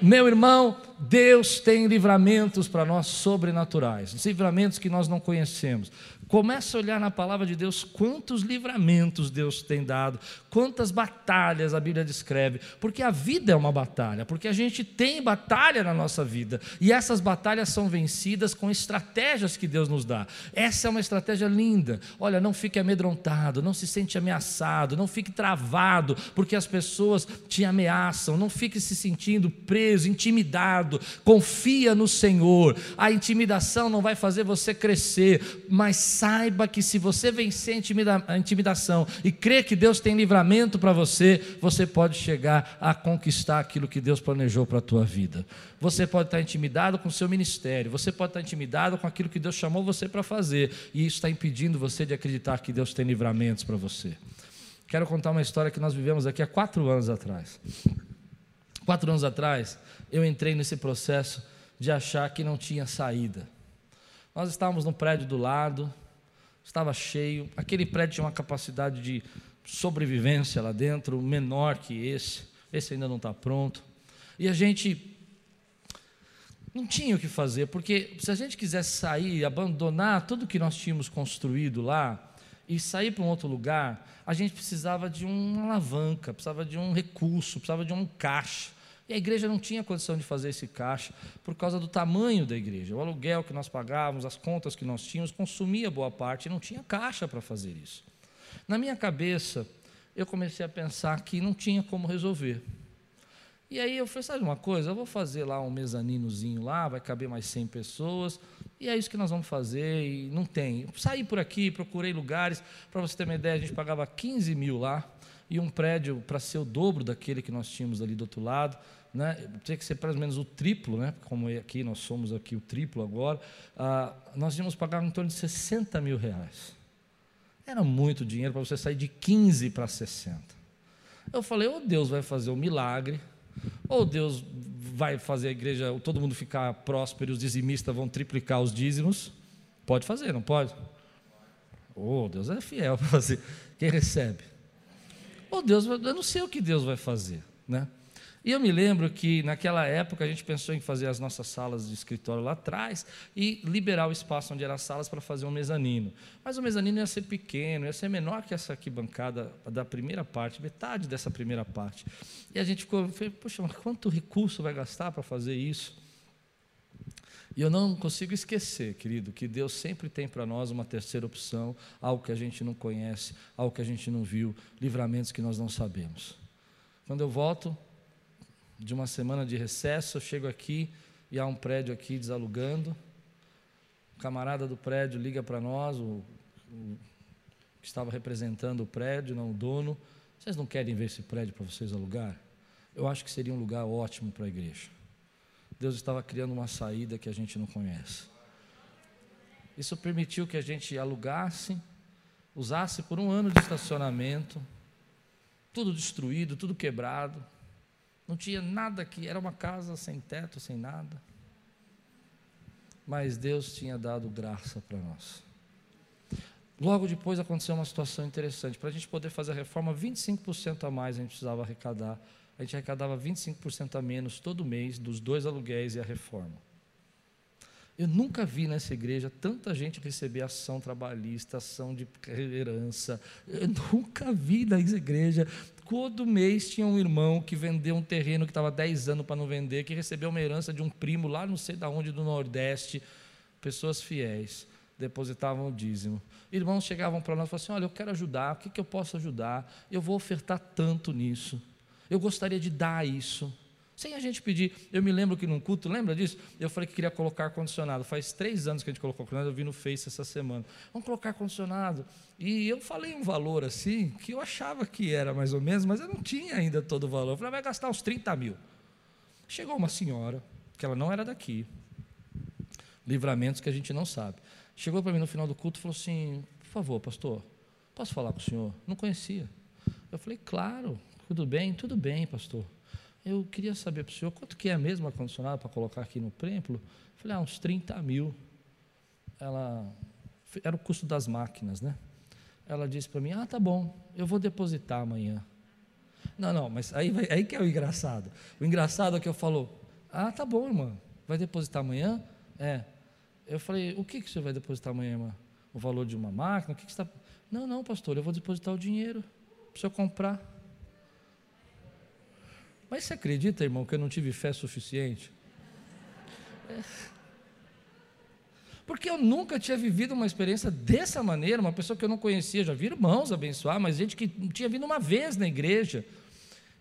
Meu irmão, Deus tem livramentos para nós sobrenaturais, livramentos que nós não conhecemos. Começa a olhar na palavra de Deus quantos livramentos Deus tem dado, quantas batalhas a Bíblia descreve, porque a vida é uma batalha, porque a gente tem batalha na nossa vida, e essas batalhas são vencidas com estratégias que Deus nos dá. Essa é uma estratégia linda. Olha, não fique amedrontado, não se sente ameaçado, não fique travado, porque as pessoas te ameaçam, não fique se sentindo preso, intimidado. Confia no Senhor. A intimidação não vai fazer você crescer, mas saiba que se você vencer a intimidação e crer que Deus tem livramento para você, você pode chegar a conquistar aquilo que Deus planejou para a tua vida. Você pode estar intimidado com o seu ministério, você pode estar intimidado com aquilo que Deus chamou você para fazer, e isso está impedindo você de acreditar que Deus tem livramentos para você. Quero contar uma história que nós vivemos aqui há quatro anos atrás. Quatro anos atrás, eu entrei nesse processo de achar que não tinha saída. Nós estávamos no prédio do lado, estava cheio. Aquele prédio tinha uma capacidade de sobrevivência lá dentro menor que esse. Esse ainda não está pronto. E a gente não tinha o que fazer, porque se a gente quisesse sair, abandonar tudo que nós tínhamos construído lá e sair para um outro lugar, a gente precisava de uma alavanca, precisava de um recurso, precisava de um caixa. E a igreja não tinha condição de fazer esse caixa por causa do tamanho da igreja. O aluguel que nós pagávamos, as contas que nós tínhamos, consumia boa parte e não tinha caixa para fazer isso. Na minha cabeça, eu comecei a pensar que não tinha como resolver. E aí eu falei, sabe uma coisa, eu vou fazer lá um mezaninozinho lá, vai caber mais 100 pessoas, e é isso que nós vamos fazer, e não tem. Saí por aqui, procurei lugares, para você ter uma ideia, a gente pagava 15 mil lá, e um prédio para ser o dobro daquele que nós tínhamos ali do outro lado, né, tinha que ser pelo menos o triplo, né, como é aqui nós somos aqui o triplo agora, ah, nós íamos pagar em torno de 60 mil reais. Era muito dinheiro para você sair de 15 para 60. Eu falei, ou Deus vai fazer o um milagre, ou Deus vai fazer a igreja, todo mundo ficar próspero os dizimistas vão triplicar os dízimos. Pode fazer, não pode? Oh, Deus é fiel para fazer. Quem recebe? Oh, Deus, eu não sei o que Deus vai fazer, né? E eu me lembro que naquela época a gente pensou em fazer as nossas salas de escritório lá atrás e liberar o espaço onde eram as salas para fazer um mezanino. Mas o mezanino ia ser pequeno, ia ser menor que essa aqui bancada da primeira parte, metade dessa primeira parte. E a gente ficou, poxa, mas quanto recurso vai gastar para fazer isso? E eu não consigo esquecer, querido, que Deus sempre tem para nós uma terceira opção, algo que a gente não conhece, algo que a gente não viu, livramentos que nós não sabemos. Quando eu volto de uma semana de recesso, eu chego aqui e há um prédio aqui desalugando. O camarada do prédio liga para nós, o, o, que estava representando o prédio, não o dono. Vocês não querem ver esse prédio para vocês alugar? Eu acho que seria um lugar ótimo para a igreja. Deus estava criando uma saída que a gente não conhece. Isso permitiu que a gente alugasse, usasse por um ano de estacionamento, tudo destruído, tudo quebrado. Não tinha nada aqui, era uma casa sem teto, sem nada. Mas Deus tinha dado graça para nós. Logo depois aconteceu uma situação interessante. Para a gente poder fazer a reforma, 25% a mais a gente precisava arrecadar. A gente arrecadava 25% a menos todo mês dos dois aluguéis e a reforma. Eu nunca vi nessa igreja tanta gente receber ação trabalhista, ação de herança. Eu nunca vi nessa igreja Todo mês tinha um irmão que vendeu um terreno que estava 10 anos para não vender, que recebeu uma herança de um primo lá não sei de onde, do Nordeste. Pessoas fiéis depositavam o dízimo. Irmãos chegavam para nós e falavam assim: Olha, eu quero ajudar, o que, que eu posso ajudar? Eu vou ofertar tanto nisso. Eu gostaria de dar isso. Sem a gente pedir. Eu me lembro que num culto, lembra disso? Eu falei que queria colocar ar-condicionado. Faz três anos que a gente colocou ar-condicionado, eu vi no Face essa semana. Vamos colocar ar-condicionado. E eu falei um valor assim, que eu achava que era mais ou menos, mas eu não tinha ainda todo o valor. Eu falei, vai gastar uns 30 mil. Chegou uma senhora, que ela não era daqui, livramentos que a gente não sabe. Chegou para mim no final do culto e falou assim: Por favor, pastor, posso falar com o senhor? Não conhecia. Eu falei: Claro, tudo bem, tudo bem, pastor. Eu queria saber para o senhor quanto que é mesmo ar-condicionado para colocar aqui no. Eu falei: Ah, uns 30 mil. Ela, era o custo das máquinas, né? Ela disse para mim: Ah, tá bom, eu vou depositar amanhã. Não, não, mas aí, aí que é o engraçado. O engraçado é que eu falo: Ah, tá bom, irmã, vai depositar amanhã? É. Eu falei, o que, que você vai depositar amanhã, irmã? O valor de uma máquina? O que, que você está. Não, não, pastor, eu vou depositar o dinheiro para o senhor comprar. Mas você acredita, irmão, que eu não tive fé suficiente? Porque eu nunca tinha vivido uma experiência dessa maneira, uma pessoa que eu não conhecia, já vi irmãos abençoar, mas gente que tinha vindo uma vez na igreja.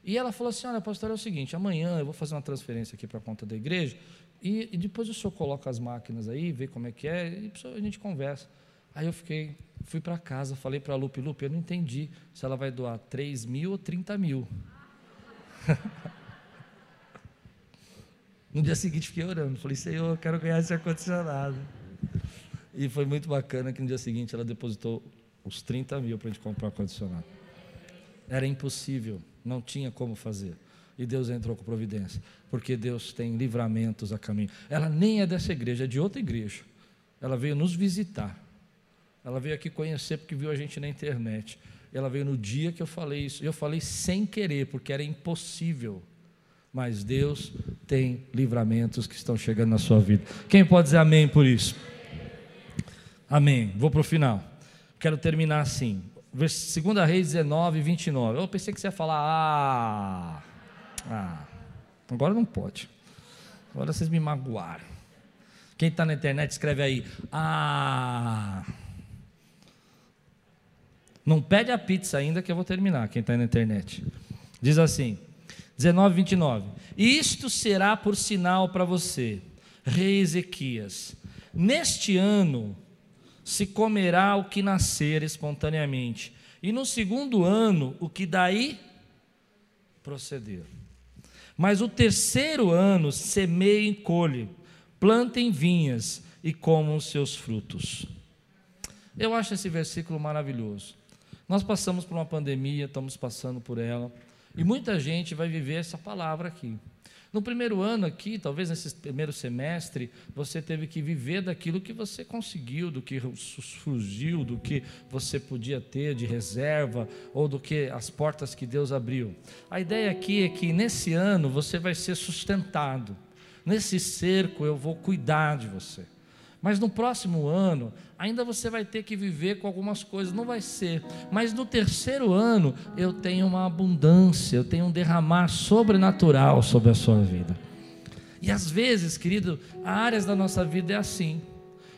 E ela falou assim: Olha, pastor, é o seguinte, amanhã eu vou fazer uma transferência aqui para a conta da igreja, e, e, depois o senhor coloca as máquinas aí, vê como é que é, e a gente conversa. Aí eu fiquei, fui para casa, falei para a Lupe, Lupe, eu não entendi se ela vai doar 3 mil ou 30 mil. no dia seguinte fiquei orando, falei, Senhor, eu quero ganhar esse ar-condicionado. E foi muito bacana que no dia seguinte ela depositou os 30 mil para a gente comprar o ar-condicionado. Era impossível, não tinha como fazer. E Deus entrou com providência, porque Deus tem livramentos a caminho. Ela nem é dessa igreja, é de outra igreja. Ela veio nos visitar. Ela veio aqui conhecer porque viu a gente na internet. Ela veio no dia que eu falei isso. Eu falei sem querer, porque era impossível. Mas Deus tem livramentos que estão chegando na sua vida. Quem pode dizer amém por isso? Amém. Vou para o final. Quero terminar assim. 2 Reis 19, 29. Eu pensei que você ia falar, ah. Ah, agora não pode. Agora vocês me magoaram. Quem está na internet escreve aí. Ah. Não pede a pizza ainda que eu vou terminar. Quem está na internet. Diz assim: 19, 29. Isto será por sinal para você, rei Ezequias. Neste ano se comerá o que nascer espontaneamente, e no segundo ano o que daí proceder. Mas o terceiro ano semeiem e colhe, plantem vinhas e comam seus frutos. Eu acho esse versículo maravilhoso. Nós passamos por uma pandemia, estamos passando por ela, e muita gente vai viver essa palavra aqui. No primeiro ano aqui, talvez nesse primeiro semestre, você teve que viver daquilo que você conseguiu, do que surgiu, do que você podia ter de reserva, ou do que as portas que Deus abriu. A ideia aqui é que nesse ano você vai ser sustentado. Nesse cerco eu vou cuidar de você. Mas no próximo ano, ainda você vai ter que viver com algumas coisas, não vai ser. Mas no terceiro ano, eu tenho uma abundância, eu tenho um derramar sobrenatural sobre a sua vida. E às vezes, querido, áreas da nossa vida é assim.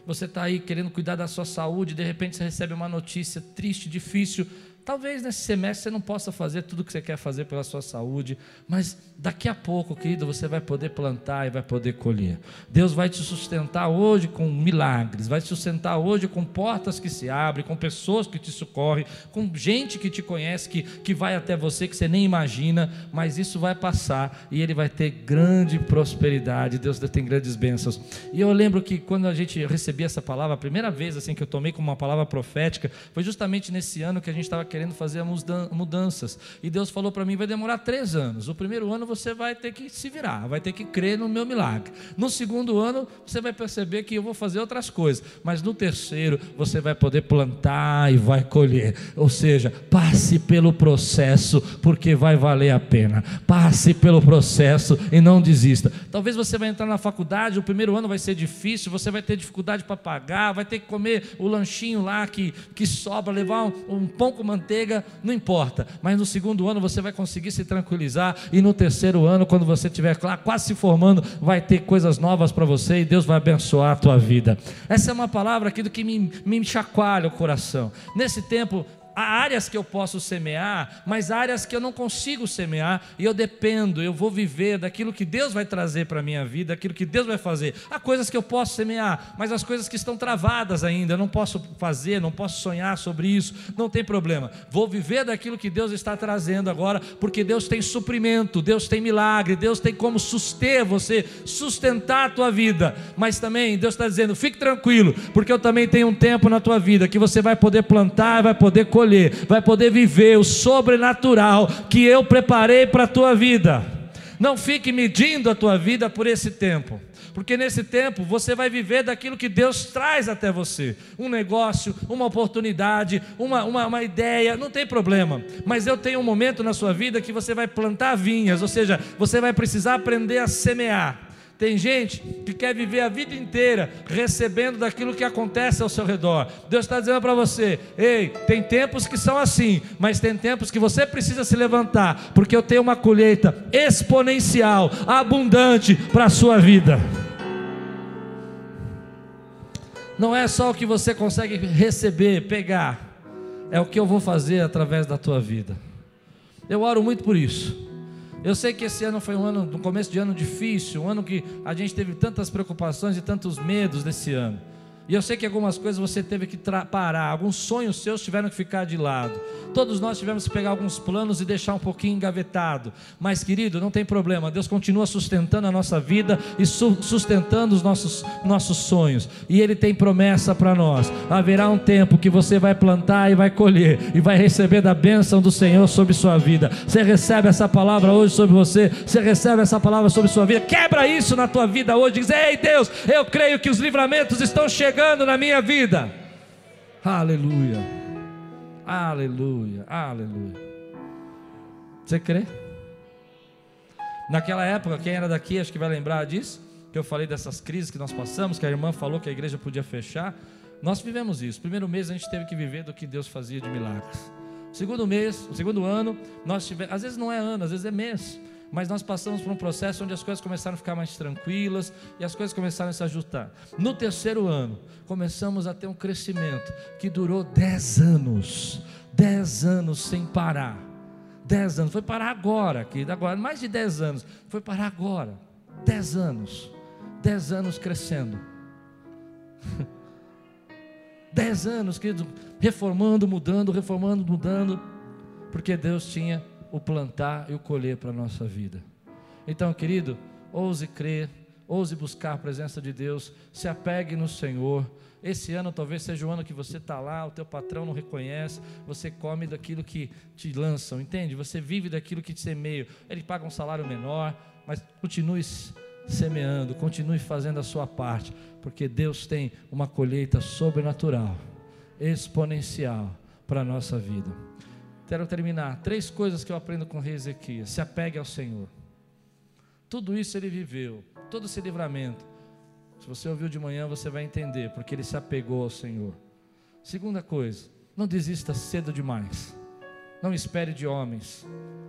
Você está aí querendo cuidar da sua saúde, de repente você recebe uma notícia triste, difícil, Talvez nesse semestre você não possa fazer tudo o que você quer fazer pela sua saúde, mas daqui a pouco, querido, você vai poder plantar e vai poder colher. Deus vai te sustentar hoje com milagres, vai te sustentar hoje com portas que se abrem, com pessoas que te socorrem, com gente que te conhece, que, que vai até você, que você nem imagina, mas isso vai passar e ele vai ter grande prosperidade. Deus tem grandes bênçãos. E eu lembro que quando a gente recebia essa palavra, a primeira vez assim que eu tomei como uma palavra profética, foi justamente nesse ano que a gente estava querendo fazer mudanças. E Deus falou para mim: vai demorar três anos. O primeiro ano você vai ter que se virar, vai ter que crer no meu milagre. No segundo ano você vai perceber que eu vou fazer outras coisas. Mas no terceiro você vai poder plantar e vai colher. Ou seja, passe pelo processo, porque vai valer a pena. Passe pelo processo e não desista. Talvez você vai entrar na faculdade, o primeiro ano vai ser difícil, você vai ter dificuldade para pagar, vai ter que comer o lanchinho lá que, que sobra, levar um, um pão com manteiga manteiga, não importa. Mas no segundo ano você vai conseguir se tranquilizar. E no terceiro ano, quando você estiver lá quase se formando, vai ter coisas novas para você e Deus vai abençoar a tua vida. Essa é uma palavra aqui do que me, me chacoalha o coração. Nesse tempo, há áreas que eu posso semear, mas áreas que eu não consigo semear, e eu dependo, eu vou viver daquilo que Deus vai trazer para a minha vida, aquilo que Deus vai fazer. Há coisas que eu posso semear, mas as coisas que estão travadas ainda, eu não posso fazer, não posso sonhar sobre isso, não tem problema. Vou viver daquilo que Deus está trazendo agora, porque Deus tem suprimento, Deus tem milagre, Deus tem como suster você, sustentar a tua vida, mas também Deus está dizendo: fique tranquilo, porque eu também tenho um tempo na tua vida que você vai poder plantar, vai poder colher, vai poder viver o sobrenatural que eu preparei para a tua vida. Não fique medindo a tua vida por esse tempo porque nesse tempo você vai viver daquilo que Deus traz até você: um negócio, uma oportunidade, uma, uma, uma, ideia, não tem problema. Mas eu tenho um momento na sua vida que você vai plantar vinhas, ou seja, você vai precisar aprender a semear. Tem gente que quer viver a vida inteira recebendo daquilo que acontece ao seu redor. Deus está dizendo para você: ei, tem tempos que são assim, mas tem tempos que você precisa se levantar, porque eu tenho uma colheita exponencial, abundante para a sua vida. Não é só o que você consegue receber, pegar, é o que eu vou fazer através da tua vida. Eu oro muito por isso. Eu sei que esse ano foi um ano, no começo de ano difícil, um ano que a gente teve tantas preocupações e tantos medos desse ano. E eu sei que algumas coisas você teve que parar, alguns sonhos seus tiveram que ficar de lado. Todos nós tivemos que pegar alguns planos e deixar um pouquinho engavetado. Mas, querido, não tem problema. Deus continua sustentando a nossa vida e su sustentando os nossos, nossos sonhos. E Ele tem promessa para nós. Haverá um tempo que você vai plantar e vai colher, e vai receber da bênção do Senhor sobre sua vida. Você recebe essa palavra hoje sobre você, você recebe essa palavra sobre sua vida. Quebra isso na tua vida hoje. Diz: Ei, Deus, eu creio que os livramentos estão chegando chegando na minha vida. Aleluia. Aleluia. Aleluia. Você crê? Naquela época, quem era daqui, acho que vai lembrar disso, que eu falei dessas crises que nós passamos, que a irmã falou que a igreja podia fechar. Nós vivemos isso. Primeiro mês a gente teve que viver do que Deus fazia de milagres. Segundo mês, segundo ano, nós tivemos, às vezes não é ano, às vezes é mês mas nós passamos por um processo onde as coisas começaram a ficar mais tranquilas e as coisas começaram a se ajustar. No terceiro ano, começamos a ter um crescimento que durou dez anos, dez anos sem parar. Dez anos, foi parar agora, querido, agora, mais de dez anos, foi parar agora, dez anos, dez anos crescendo. Dez anos, querido, reformando, mudando, reformando, mudando, porque Deus tinha o plantar e o colher para a nossa vida. Então, querido, ouse crer, ouse buscar a presença de Deus, se apegue no Senhor. Esse ano talvez seja o ano que você está lá, o teu patrão não reconhece, você come daquilo que te lançam, entende? Você vive daquilo que te semeia. Ele paga um salário menor, mas continue semeando, continue fazendo a sua parte, porque Deus tem uma colheita sobrenatural, exponencial para a nossa vida. Quero terminar. Três coisas que eu aprendo com o rei Ezequias: se apegue ao Senhor. Tudo isso ele viveu, todo esse livramento. Se você ouviu de manhã, você vai entender, porque ele se apegou ao Senhor. Segunda coisa, não desista cedo demais. Não espere de homens.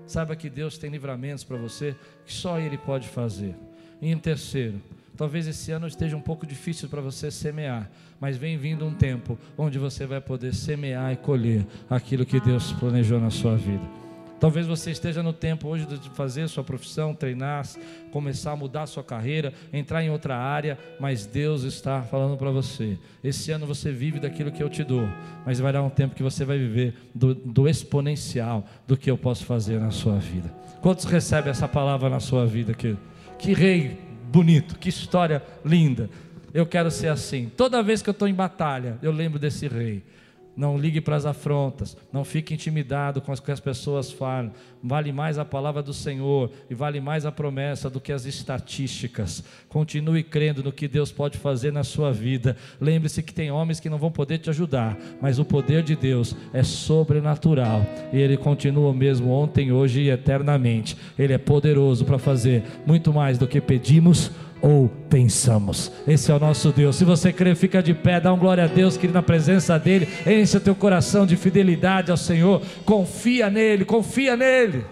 Saiba que Deus tem livramentos para você que só Ele pode fazer. E em terceiro, Talvez esse ano esteja um pouco difícil para você semear, mas vem vindo um tempo onde você vai poder semear e colher aquilo que Deus planejou na sua vida. Talvez você esteja no tempo hoje de fazer sua profissão, treinar, começar a mudar sua carreira, entrar em outra área, mas Deus está falando para você. Esse ano você vive daquilo que eu te dou, mas vai dar um tempo que você vai viver do, do exponencial do que eu posso fazer na sua vida. Quantos recebem essa palavra na sua vida, que Que rei bonito, que história linda. Eu quero ser assim. Toda vez que eu estou em batalha, eu lembro desse rei. Não ligue para as afrontas, não fique intimidado com as que as pessoas falam. Vale mais a palavra do Senhor e vale mais a promessa do que as estatísticas. Continue crendo no que Deus pode fazer na sua vida. Lembre-se que tem homens que não vão poder te ajudar, mas o poder de Deus é sobrenatural e ele continua o mesmo ontem, hoje e eternamente. Ele é poderoso para fazer muito mais do que pedimos ou pensamos. Esse é o nosso Deus. Se você crê, fica de pé, dá um glória a Deus, que na presença dele, enche o teu coração de fidelidade ao Senhor. Confia nele, confia nele.